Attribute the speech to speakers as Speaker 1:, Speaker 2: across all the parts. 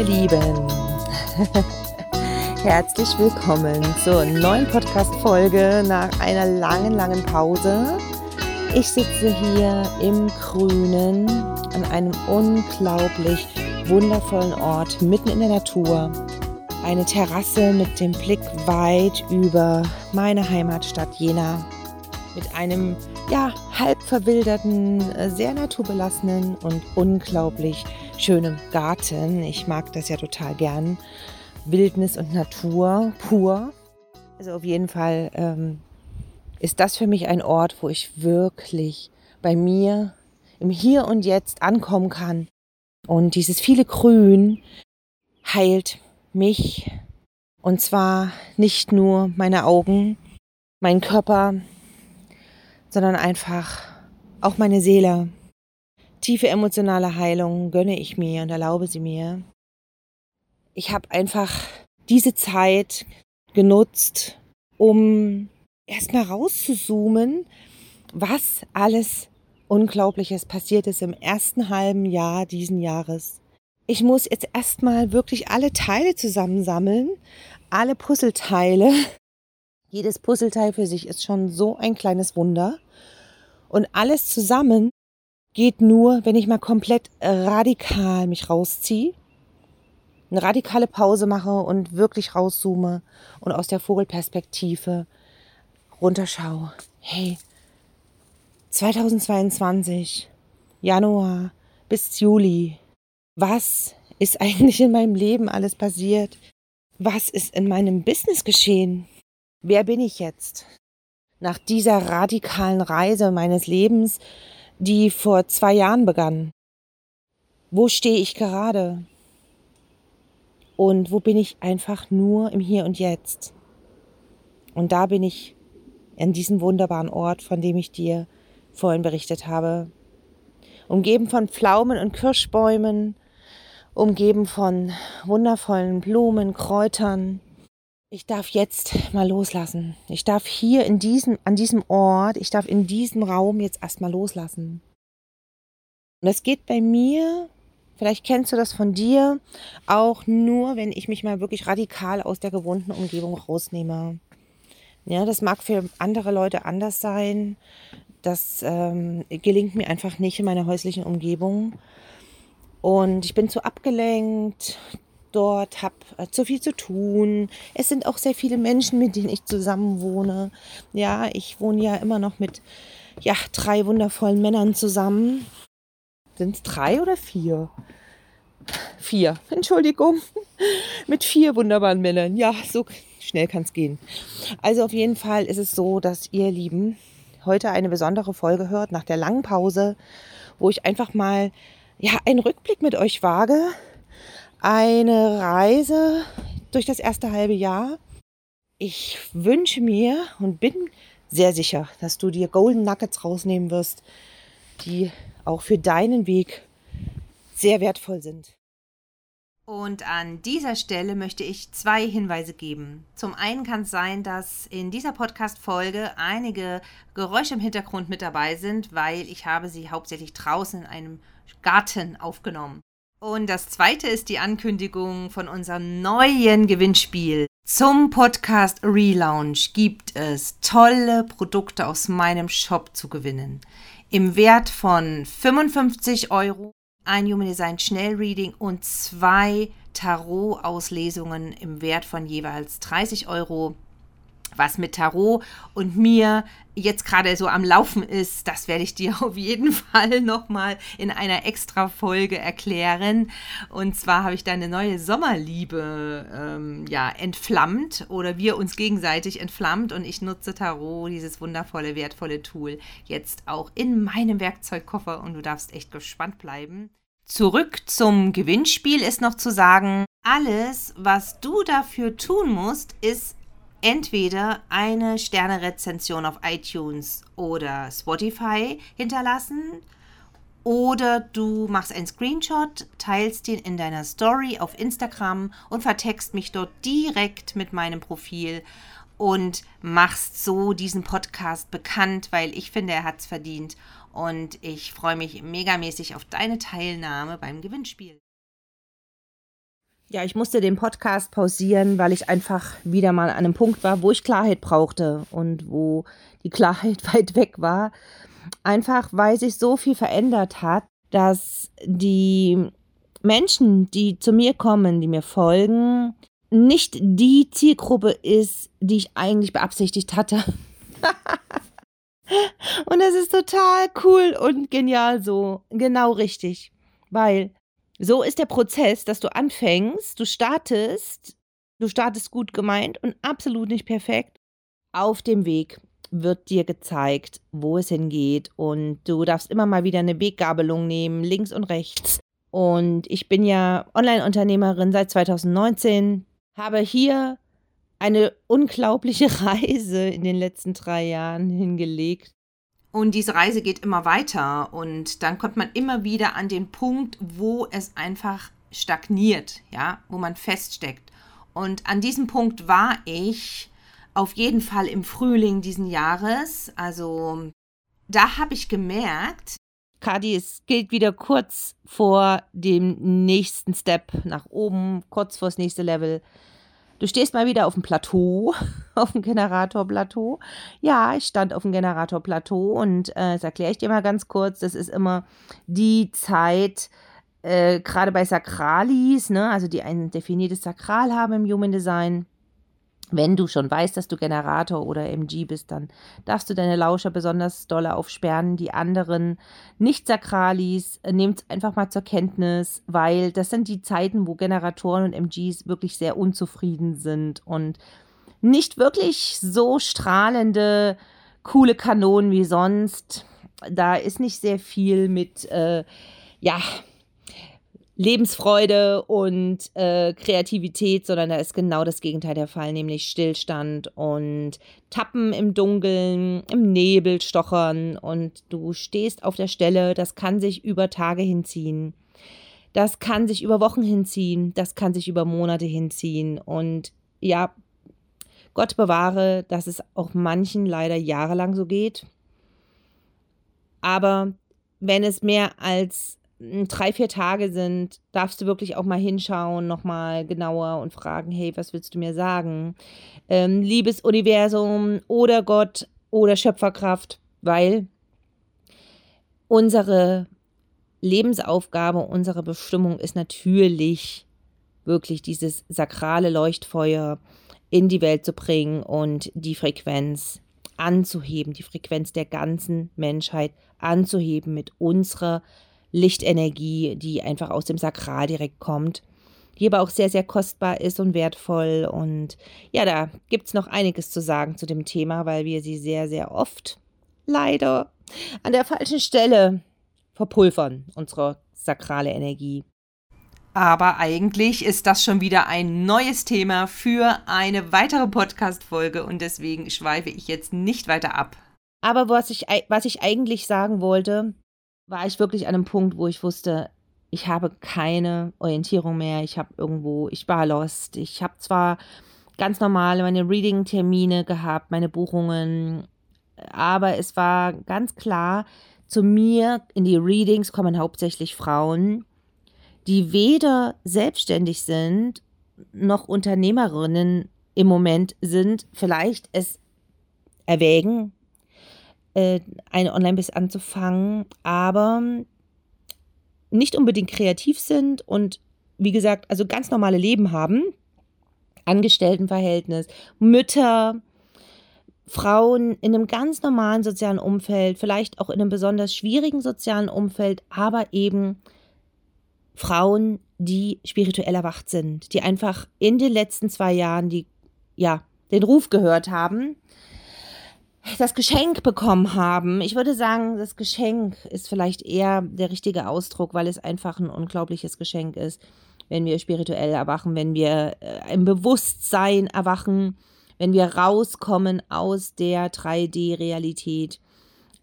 Speaker 1: ihr Lieben. Herzlich willkommen zur neuen Podcast-Folge nach einer langen, langen Pause. Ich sitze hier im Grünen an einem unglaublich wundervollen Ort mitten in der Natur. Eine Terrasse mit dem Blick weit über meine Heimatstadt Jena. Mit einem ja, halb verwilderten, sehr naturbelassenen und unglaublich schönem Garten. Ich mag das ja total gern. Wildnis und Natur pur. Also auf jeden Fall ähm, ist das für mich ein Ort, wo ich wirklich bei mir im Hier und Jetzt ankommen kann. Und dieses viele Grün heilt mich. Und zwar nicht nur meine Augen, meinen Körper, sondern einfach auch meine Seele. Tiefe emotionale Heilung gönne ich mir und erlaube sie mir. Ich habe einfach diese Zeit genutzt, um erstmal rauszuzoomen, was alles Unglaubliches passiert ist im ersten halben Jahr diesen Jahres. Ich muss jetzt erstmal wirklich alle Teile zusammensammeln, alle Puzzleteile. Jedes Puzzleteil für sich ist schon so ein kleines Wunder. Und alles zusammen geht nur, wenn ich mal komplett radikal mich rausziehe, eine radikale Pause mache und wirklich rauszoome und aus der Vogelperspektive runterschaue. Hey, 2022, Januar bis Juli, was ist eigentlich in meinem Leben alles passiert? Was ist in meinem Business geschehen? Wer bin ich jetzt? Nach dieser radikalen Reise meines Lebens, die vor zwei Jahren begann. Wo stehe ich gerade? Und wo bin ich einfach nur im Hier und Jetzt? Und da bin ich in diesem wunderbaren Ort, von dem ich dir vorhin berichtet habe. Umgeben von Pflaumen und Kirschbäumen, umgeben von wundervollen Blumen, Kräutern, ich darf jetzt mal loslassen. Ich darf hier in diesem, an diesem Ort, ich darf in diesem Raum jetzt erstmal loslassen. Und das geht bei mir, vielleicht kennst du das von dir, auch nur, wenn ich mich mal wirklich radikal aus der gewohnten Umgebung rausnehme. Ja, das mag für andere Leute anders sein. Das ähm, gelingt mir einfach nicht in meiner häuslichen Umgebung. Und ich bin zu abgelenkt, dort, habe äh, zu viel zu tun. Es sind auch sehr viele Menschen, mit denen ich zusammen wohne. Ja, ich wohne ja immer noch mit ja, drei wundervollen Männern zusammen. Sind es drei oder vier? Vier, Entschuldigung. mit vier wunderbaren Männern. Ja, so schnell kann es gehen. Also auf jeden Fall ist es so, dass ihr Lieben heute eine besondere Folge hört nach der langen Pause, wo ich einfach mal ja einen Rückblick mit euch wage eine Reise durch das erste halbe Jahr. Ich wünsche mir und bin sehr sicher, dass du dir Golden Nuggets rausnehmen wirst, die auch für deinen Weg sehr wertvoll sind.
Speaker 2: Und an dieser Stelle möchte ich zwei Hinweise geben. Zum einen kann es sein, dass in dieser Podcast-Folge einige Geräusche im Hintergrund mit dabei sind, weil ich habe sie hauptsächlich draußen in einem Garten aufgenommen. Und das zweite ist die Ankündigung von unserem neuen Gewinnspiel. Zum Podcast Relaunch gibt es tolle Produkte aus meinem Shop zu gewinnen. Im Wert von 55 Euro, ein Human Design Schnellreading und zwei Tarot-Auslesungen im Wert von jeweils 30 Euro was mit Tarot und mir jetzt gerade so am Laufen ist, das werde ich dir auf jeden Fall nochmal in einer extra Folge erklären. Und zwar habe ich da eine neue Sommerliebe ähm, ja, entflammt oder wir uns gegenseitig entflammt und ich nutze Tarot, dieses wundervolle, wertvolle Tool, jetzt auch in meinem Werkzeugkoffer und du darfst echt gespannt bleiben. Zurück zum Gewinnspiel ist noch zu sagen, alles, was du dafür tun musst, ist entweder eine Sternerezension auf iTunes oder Spotify hinterlassen oder du machst einen Screenshot, teilst ihn in deiner Story auf Instagram und vertext mich dort direkt mit meinem Profil und machst so diesen Podcast bekannt, weil ich finde, er hat es verdient und ich freue mich megamäßig auf deine Teilnahme beim Gewinnspiel.
Speaker 1: Ja, ich musste den Podcast pausieren, weil ich einfach wieder mal an einem Punkt war, wo ich Klarheit brauchte und wo die Klarheit weit weg war. Einfach weil sich so viel verändert hat, dass die Menschen, die zu mir kommen, die mir folgen, nicht die Zielgruppe ist, die ich eigentlich beabsichtigt hatte. und das ist total cool und genial so. Genau richtig. Weil so ist der Prozess, dass du anfängst, du startest, du startest gut gemeint und absolut nicht perfekt. Auf dem Weg wird dir gezeigt, wo es hingeht und du darfst immer mal wieder eine Weggabelung nehmen, links und rechts. Und ich bin ja Online-Unternehmerin seit 2019, habe hier eine unglaubliche Reise in den letzten drei Jahren hingelegt.
Speaker 2: Und diese Reise geht immer weiter und dann kommt man immer wieder an den Punkt, wo es einfach stagniert, ja, wo man feststeckt. Und an diesem Punkt war ich auf jeden Fall im Frühling diesen Jahres. Also da habe ich gemerkt,
Speaker 1: Kadi, es gilt wieder kurz vor dem nächsten Step nach oben, kurz vor das nächste Level. Du stehst mal wieder auf dem Plateau, auf dem Generatorplateau. Ja, ich stand auf dem Generatorplateau und äh, das erkläre ich dir mal ganz kurz. Das ist immer die Zeit, äh, gerade bei Sakralis, ne, also die ein definiertes Sakral haben im Human Design, wenn du schon weißt, dass du Generator oder MG bist, dann darfst du deine Lauscher besonders doll aufsperren. Die anderen Nicht-Sakralis, äh, nehmt einfach mal zur Kenntnis, weil das sind die Zeiten, wo Generatoren und MGs wirklich sehr unzufrieden sind und nicht wirklich so strahlende, coole Kanonen wie sonst. Da ist nicht sehr viel mit, äh, ja, Lebensfreude und äh, Kreativität, sondern da ist genau das Gegenteil der Fall, nämlich Stillstand und Tappen im Dunkeln, im Nebel stochern und du stehst auf der Stelle, das kann sich über Tage hinziehen. Das kann sich über Wochen hinziehen, das kann sich über Monate hinziehen und ja, Gott bewahre, dass es auch manchen leider jahrelang so geht. Aber wenn es mehr als drei, vier Tage sind, darfst du wirklich auch mal hinschauen, nochmal genauer und fragen, hey, was willst du mir sagen? Ähm, liebes Universum oder Gott oder Schöpferkraft, weil unsere Lebensaufgabe, unsere Bestimmung ist natürlich wirklich dieses sakrale Leuchtfeuer in die Welt zu bringen und die Frequenz anzuheben, die Frequenz der ganzen Menschheit anzuheben mit unserer Lichtenergie, die einfach aus dem Sakral direkt kommt, die aber auch sehr, sehr kostbar ist und wertvoll. Und ja, da gibt es noch einiges zu sagen zu dem Thema, weil wir sie sehr, sehr oft leider an der falschen Stelle verpulvern, unsere sakrale Energie.
Speaker 2: Aber eigentlich ist das schon wieder ein neues Thema für eine weitere Podcast-Folge und deswegen schweife ich jetzt nicht weiter ab.
Speaker 1: Aber was ich, was ich eigentlich sagen wollte, war ich wirklich an einem Punkt, wo ich wusste, ich habe keine Orientierung mehr. Ich habe irgendwo, ich war lost. Ich habe zwar ganz normal meine Reading-Termine gehabt, meine Buchungen, aber es war ganz klar, zu mir in die Readings kommen hauptsächlich Frauen, die weder selbstständig sind noch Unternehmerinnen im Moment sind, vielleicht es erwägen, äh, eine Online-Business anzufangen, aber nicht unbedingt kreativ sind und wie gesagt, also ganz normale Leben haben, Angestelltenverhältnis, Mütter, Frauen in einem ganz normalen sozialen Umfeld, vielleicht auch in einem besonders schwierigen sozialen Umfeld, aber eben Frauen, die spirituell erwacht sind, die einfach in den letzten zwei Jahren die, ja, den Ruf gehört haben, das Geschenk bekommen haben. Ich würde sagen, das Geschenk ist vielleicht eher der richtige Ausdruck, weil es einfach ein unglaubliches Geschenk ist, wenn wir spirituell erwachen, wenn wir äh, im Bewusstsein erwachen, wenn wir rauskommen aus der 3D-Realität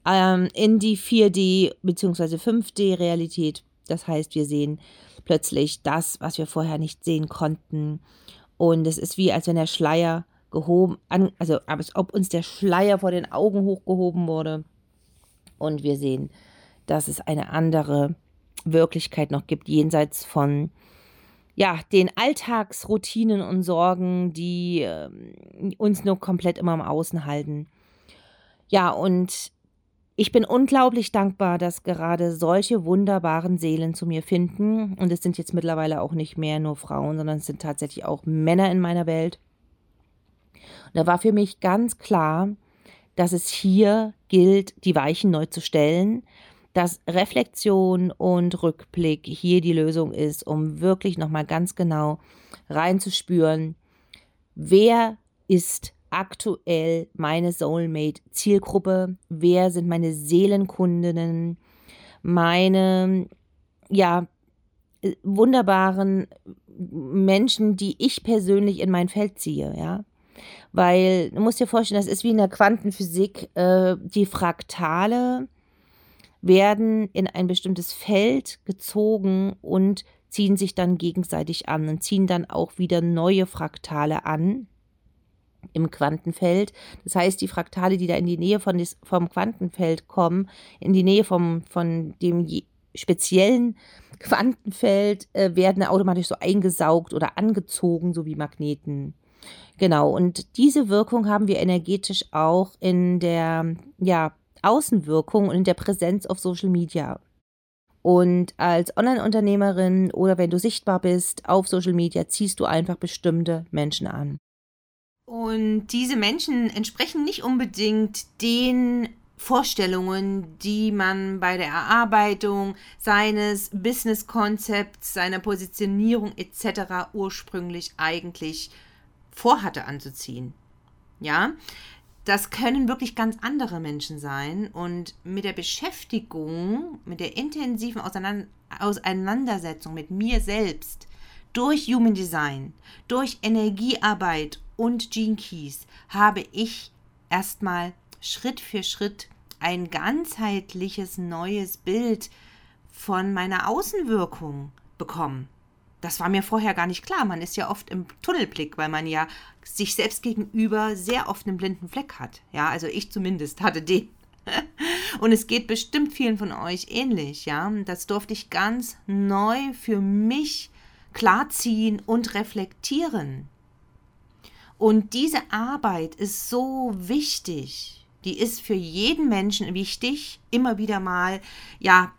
Speaker 1: ähm, in die 4D- bzw. 5D-Realität. Das heißt, wir sehen plötzlich das, was wir vorher nicht sehen konnten. Und es ist wie, als wenn der Schleier gehoben, an, also als ob uns der Schleier vor den Augen hochgehoben wurde. Und wir sehen, dass es eine andere Wirklichkeit noch gibt, jenseits von ja, den Alltagsroutinen und Sorgen, die äh, uns nur komplett immer im Außen halten. Ja, und ich bin unglaublich dankbar, dass gerade solche wunderbaren Seelen zu mir finden. Und es sind jetzt mittlerweile auch nicht mehr nur Frauen, sondern es sind tatsächlich auch Männer in meiner Welt. Und da war für mich ganz klar, dass es hier gilt, die Weichen neu zu stellen, dass Reflexion und Rückblick hier die Lösung ist, um wirklich nochmal ganz genau reinzuspüren, wer ist aktuell meine Soulmate-Zielgruppe, wer sind meine Seelenkundinnen, meine, ja, wunderbaren Menschen, die ich persönlich in mein Feld ziehe, ja. Weil du musst dir vorstellen, das ist wie in der Quantenphysik, äh, die Fraktale werden in ein bestimmtes Feld gezogen und ziehen sich dann gegenseitig an und ziehen dann auch wieder neue Fraktale an im Quantenfeld. Das heißt, die Fraktale, die da in die Nähe von des, vom Quantenfeld kommen, in die Nähe vom, von dem speziellen Quantenfeld, äh, werden automatisch so eingesaugt oder angezogen, so wie Magneten. Genau, und diese Wirkung haben wir energetisch auch in der ja, Außenwirkung und in der Präsenz auf Social Media. Und als Online-Unternehmerin oder wenn du sichtbar bist auf Social Media, ziehst du einfach bestimmte Menschen an.
Speaker 2: Und diese Menschen entsprechen nicht unbedingt den Vorstellungen, die man bei der Erarbeitung seines Business-Konzepts, seiner Positionierung etc. ursprünglich eigentlich vorhatte anzuziehen. Ja, das können wirklich ganz andere Menschen sein und mit der Beschäftigung, mit der intensiven Auseinandersetzung mit mir selbst durch Human Design, durch Energiearbeit und Gene Keys habe ich erstmal Schritt für Schritt ein ganzheitliches neues Bild von meiner Außenwirkung bekommen. Das war mir vorher gar nicht klar. Man ist ja oft im Tunnelblick, weil man ja sich selbst gegenüber sehr oft einen blinden Fleck hat. Ja, also ich zumindest hatte den. Und es geht bestimmt vielen von euch ähnlich, ja. Das durfte ich ganz neu für mich klarziehen und reflektieren. Und diese Arbeit ist so wichtig. Die ist für jeden Menschen wichtig, immer wieder mal, ja,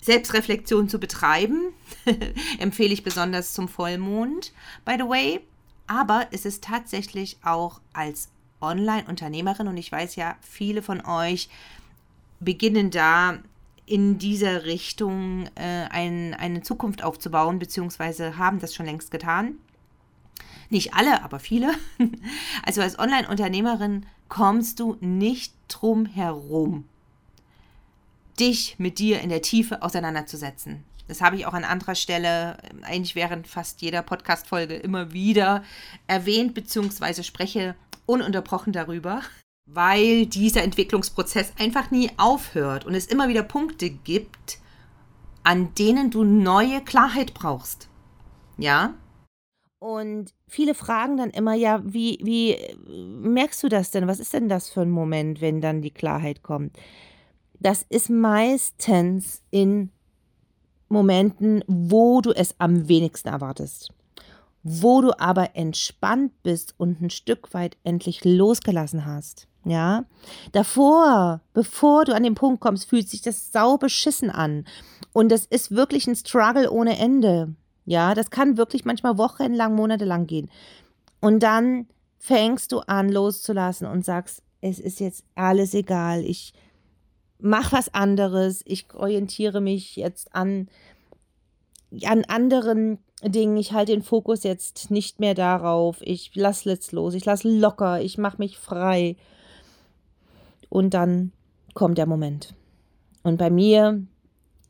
Speaker 2: Selbstreflexion zu betreiben. Empfehle ich besonders zum Vollmond, by the way. Aber es ist tatsächlich auch als Online-Unternehmerin und ich weiß ja, viele von euch beginnen da in dieser Richtung äh, ein, eine Zukunft aufzubauen, beziehungsweise haben das schon längst getan. Nicht alle, aber viele. Also als Online-Unternehmerin kommst du nicht drum herum, dich mit dir in der Tiefe auseinanderzusetzen. Das habe ich auch an anderer Stelle, eigentlich während fast jeder Podcast-Folge immer wieder erwähnt, beziehungsweise spreche ununterbrochen darüber, weil dieser Entwicklungsprozess einfach nie aufhört und es immer wieder Punkte gibt, an denen du neue Klarheit brauchst. Ja?
Speaker 1: Und viele fragen dann immer, ja, wie, wie merkst du das denn? Was ist denn das für ein Moment, wenn dann die Klarheit kommt? Das ist meistens in Momenten, wo du es am wenigsten erwartest. Wo du aber entspannt bist und ein Stück weit endlich losgelassen hast. Ja, davor, bevor du an den Punkt kommst, fühlt sich das sau beschissen an. Und das ist wirklich ein Struggle ohne Ende. Ja, das kann wirklich manchmal wochenlang, monatelang gehen. Und dann fängst du an loszulassen und sagst, es ist jetzt alles egal. Ich mach was anderes. Ich orientiere mich jetzt an, an anderen Dingen. Ich halte den Fokus jetzt nicht mehr darauf. Ich lasse jetzt los. Ich lasse locker. Ich mache mich frei. Und dann kommt der Moment. Und bei mir,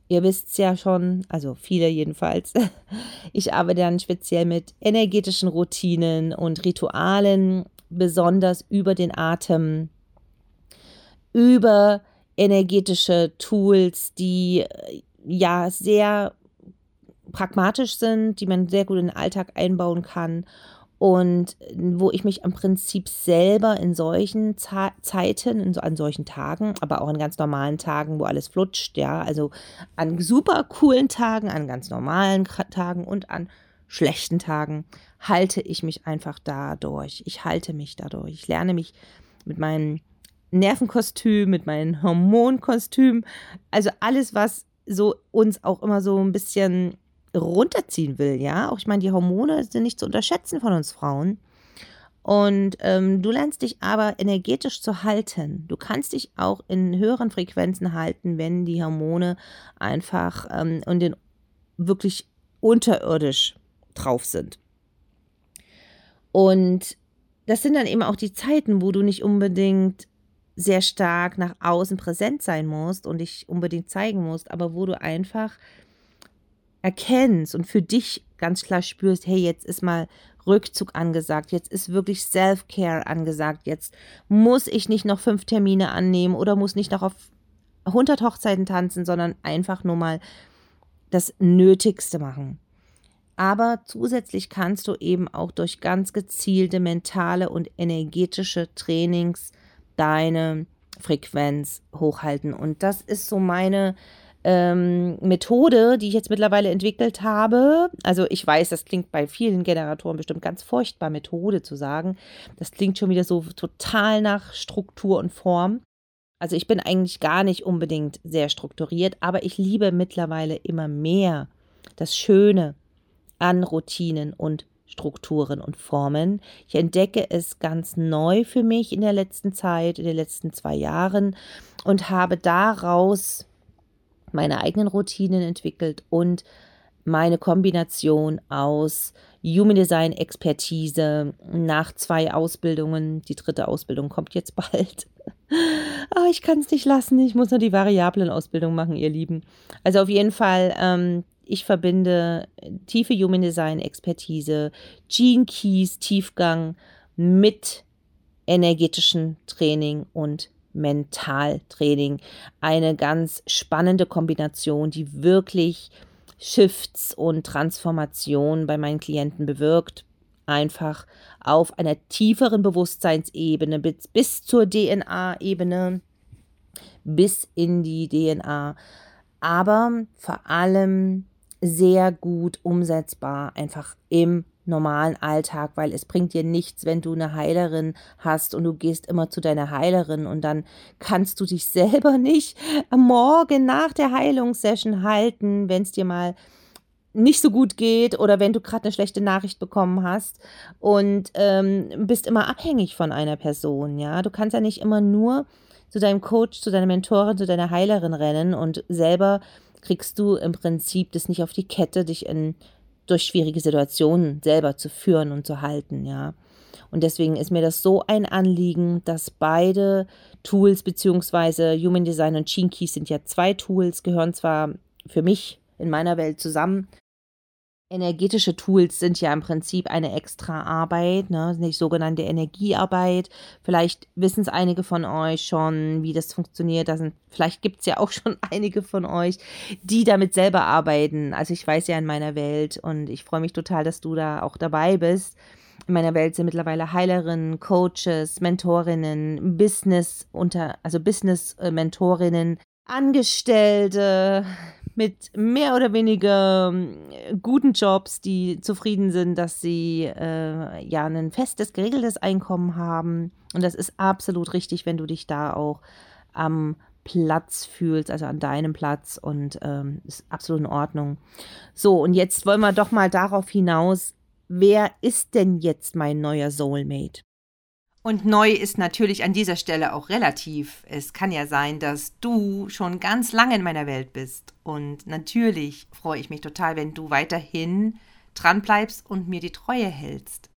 Speaker 1: ihr wisst es ja schon, also viele jedenfalls, ich arbeite dann speziell mit energetischen Routinen und Ritualen, besonders über den Atem, über energetische Tools, die äh, ja sehr pragmatisch sind, die man sehr gut in den Alltag einbauen kann und wo ich mich im Prinzip selber in solchen Ze Zeiten, in so, an solchen Tagen, aber auch an ganz normalen Tagen, wo alles flutscht, ja, also an super coolen Tagen, an ganz normalen Tagen und an schlechten Tagen halte ich mich einfach dadurch. Ich halte mich dadurch. Ich lerne mich mit meinem Nervenkostüm, mit meinem Hormonkostüm, also alles, was so uns auch immer so ein bisschen runterziehen will, ja. Auch ich meine, die Hormone sind nicht zu unterschätzen von uns Frauen. Und ähm, du lernst dich aber energetisch zu halten. Du kannst dich auch in höheren Frequenzen halten, wenn die Hormone einfach ähm, und den wirklich unterirdisch drauf sind. Und das sind dann eben auch die Zeiten, wo du nicht unbedingt sehr stark nach außen präsent sein musst und dich unbedingt zeigen musst, aber wo du einfach erkennst und für dich ganz klar spürst, hey, jetzt ist mal Rückzug angesagt, jetzt ist wirklich Self-Care angesagt, jetzt muss ich nicht noch fünf Termine annehmen oder muss nicht noch auf 100 Hochzeiten tanzen, sondern einfach nur mal das Nötigste machen. Aber zusätzlich kannst du eben auch durch ganz gezielte mentale und energetische Trainings deine Frequenz hochhalten. Und das ist so meine ähm, Methode, die ich jetzt mittlerweile entwickelt habe. Also ich weiß, das klingt bei vielen Generatoren bestimmt ganz furchtbar, Methode zu sagen. Das klingt schon wieder so total nach Struktur und Form. Also ich bin eigentlich gar nicht unbedingt sehr strukturiert, aber ich liebe mittlerweile immer mehr das Schöne an Routinen und Strukturen und Formen. Ich entdecke es ganz neu für mich in der letzten Zeit, in den letzten zwei Jahren und habe daraus meine eigenen Routinen entwickelt und meine Kombination aus Human Design Expertise nach zwei Ausbildungen. Die dritte Ausbildung kommt jetzt bald. oh, ich kann es nicht lassen. Ich muss nur die variablen Ausbildung machen, ihr Lieben. Also auf jeden Fall ähm, ich verbinde tiefe Human Design Expertise, Gene Keys Tiefgang mit energetischem Training und Mentaltraining. Eine ganz spannende Kombination, die wirklich Shifts und Transformationen bei meinen Klienten bewirkt. Einfach auf einer tieferen Bewusstseinsebene bis, bis zur DNA-Ebene, bis in die DNA. Aber vor allem sehr gut umsetzbar, einfach im normalen Alltag, weil es bringt dir nichts, wenn du eine Heilerin hast und du gehst immer zu deiner Heilerin und dann kannst du dich selber nicht am Morgen nach der Heilungssession halten, wenn es dir mal nicht so gut geht oder wenn du gerade eine schlechte Nachricht bekommen hast und ähm, bist immer abhängig von einer Person, ja. Du kannst ja nicht immer nur zu deinem Coach, zu deiner Mentorin, zu deiner Heilerin rennen und selber kriegst du im Prinzip das nicht auf die Kette, dich in, durch schwierige Situationen selber zu führen und zu halten, ja. Und deswegen ist mir das so ein Anliegen, dass beide Tools, beziehungsweise Human Design und Gene Keys sind ja zwei Tools, gehören zwar für mich in meiner Welt zusammen, Energetische Tools sind ja im Prinzip eine extra Arbeit, ne? die sogenannte Energiearbeit. Vielleicht wissen es einige von euch schon, wie das funktioniert. Da sind, vielleicht gibt es ja auch schon einige von euch, die damit selber arbeiten. Also ich weiß ja in meiner Welt und ich freue mich total, dass du da auch dabei bist. In meiner Welt sind mittlerweile Heilerinnen, Coaches, Mentorinnen, Business unter, also Business-Mentorinnen, Angestellte, mit mehr oder weniger äh, guten Jobs, die zufrieden sind, dass sie äh, ja ein festes, geregeltes Einkommen haben. Und das ist absolut richtig, wenn du dich da auch am Platz fühlst, also an deinem Platz und ähm, ist absolut in Ordnung. So, und jetzt wollen wir doch mal darauf hinaus, wer ist denn jetzt mein neuer Soulmate?
Speaker 2: Und neu ist natürlich an dieser Stelle auch relativ. Es kann ja sein, dass du schon ganz lange in meiner Welt bist. Und natürlich freue ich mich total, wenn du weiterhin dran bleibst und mir die Treue hältst.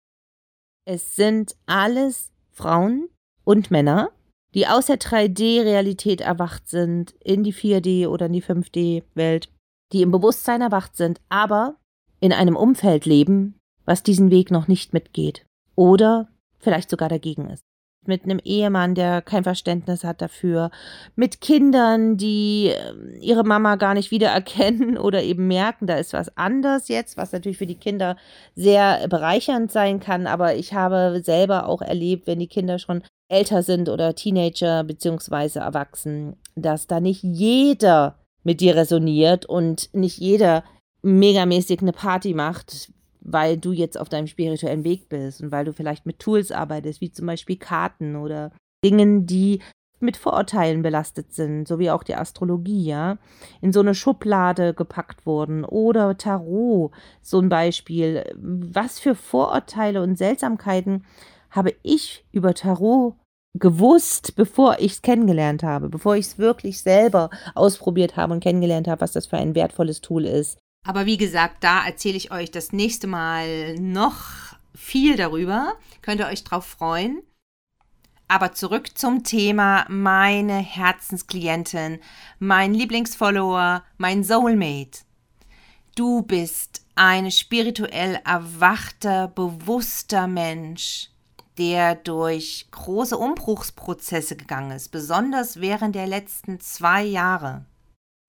Speaker 1: Es sind alles Frauen und Männer, die aus der 3D-Realität erwacht sind, in die 4D oder in die 5D-Welt, die im Bewusstsein erwacht sind, aber in einem Umfeld leben, was diesen Weg noch nicht mitgeht. Oder vielleicht sogar dagegen ist. Mit einem Ehemann, der kein Verständnis hat dafür, mit Kindern, die ähm, ihre Mama gar nicht wiedererkennen oder eben merken, da ist was anders jetzt, was natürlich für die Kinder sehr bereichernd sein kann. Aber ich habe selber auch erlebt, wenn die Kinder schon älter sind oder Teenager beziehungsweise erwachsen, dass da nicht jeder mit dir resoniert und nicht jeder megamäßig eine Party macht, weil du jetzt auf deinem spirituellen Weg bist und weil du vielleicht mit Tools arbeitest, wie zum Beispiel Karten oder Dingen, die mit Vorurteilen belastet sind, so wie auch die Astrologie, ja, in so eine Schublade gepackt wurden oder Tarot, so ein Beispiel. Was für Vorurteile und Seltsamkeiten habe ich über Tarot gewusst, bevor ich es kennengelernt habe, bevor ich es wirklich selber ausprobiert habe und kennengelernt habe, was das für ein wertvolles Tool ist.
Speaker 2: Aber wie gesagt, da erzähle ich euch das nächste Mal noch viel darüber. Könnt ihr euch drauf freuen. Aber zurück zum Thema meine Herzensklientin, mein Lieblingsfollower, mein Soulmate. Du bist ein spirituell erwachter, bewusster Mensch, der durch große Umbruchsprozesse gegangen ist, besonders während der letzten zwei Jahre.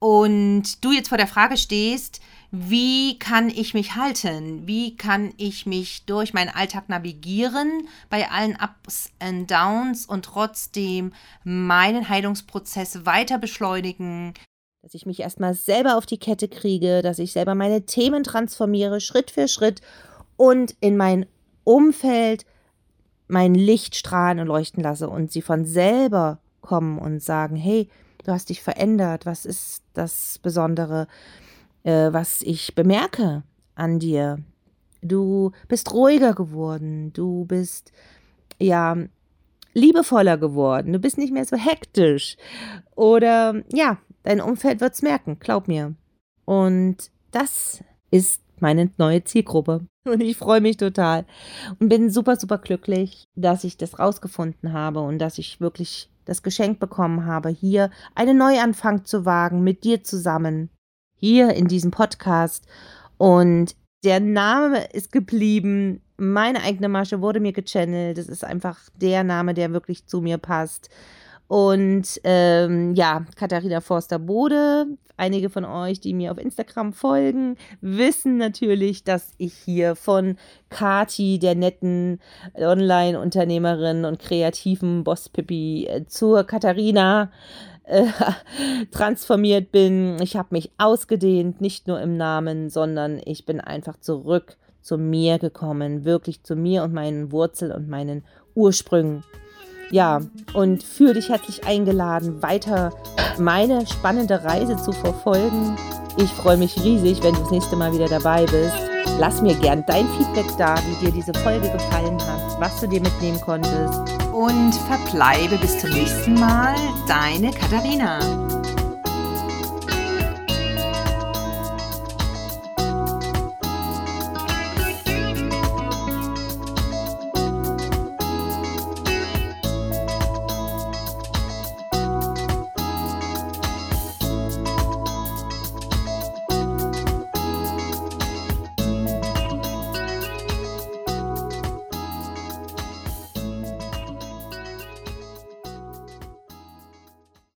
Speaker 2: Und du jetzt vor der Frage stehst, wie kann ich mich halten? Wie kann ich mich durch meinen Alltag navigieren bei allen Ups und Downs und trotzdem meinen Heilungsprozess weiter beschleunigen?
Speaker 1: Dass ich mich erstmal selber auf die Kette kriege, dass ich selber meine Themen transformiere, Schritt für Schritt und in mein Umfeld mein Licht strahlen und leuchten lasse und sie von selber kommen und sagen, hey, du hast dich verändert, was ist das Besondere? Äh, was ich bemerke an dir. Du bist ruhiger geworden, du bist ja liebevoller geworden, du bist nicht mehr so hektisch. Oder ja, dein Umfeld wird es merken, glaub mir. Und das ist meine neue Zielgruppe. Und ich freue mich total und bin super, super glücklich, dass ich das rausgefunden habe und dass ich wirklich das Geschenk bekommen habe, hier einen Neuanfang zu wagen mit dir zusammen hier in diesem Podcast. Und der Name ist geblieben. Meine eigene Masche wurde mir gechannelt. Das ist einfach der Name, der wirklich zu mir passt. Und ähm, ja, Katharina Forster-Bode, einige von euch, die mir auf Instagram folgen, wissen natürlich, dass ich hier von Kati, der netten Online-Unternehmerin und kreativen Boss-Pippi, äh, zur Katharina transformiert bin. Ich habe mich ausgedehnt, nicht nur im Namen, sondern ich bin einfach zurück zu mir gekommen, wirklich zu mir und meinen Wurzeln und meinen Ursprüngen. Ja, und fühle dich herzlich eingeladen, weiter meine spannende Reise zu verfolgen. Ich freue mich riesig, wenn du das nächste Mal wieder dabei bist. Lass mir gern dein Feedback da, wie dir diese Folge gefallen hat, was du dir mitnehmen konntest
Speaker 2: und verbleibe bis zum nächsten Mal. Deine Katharina.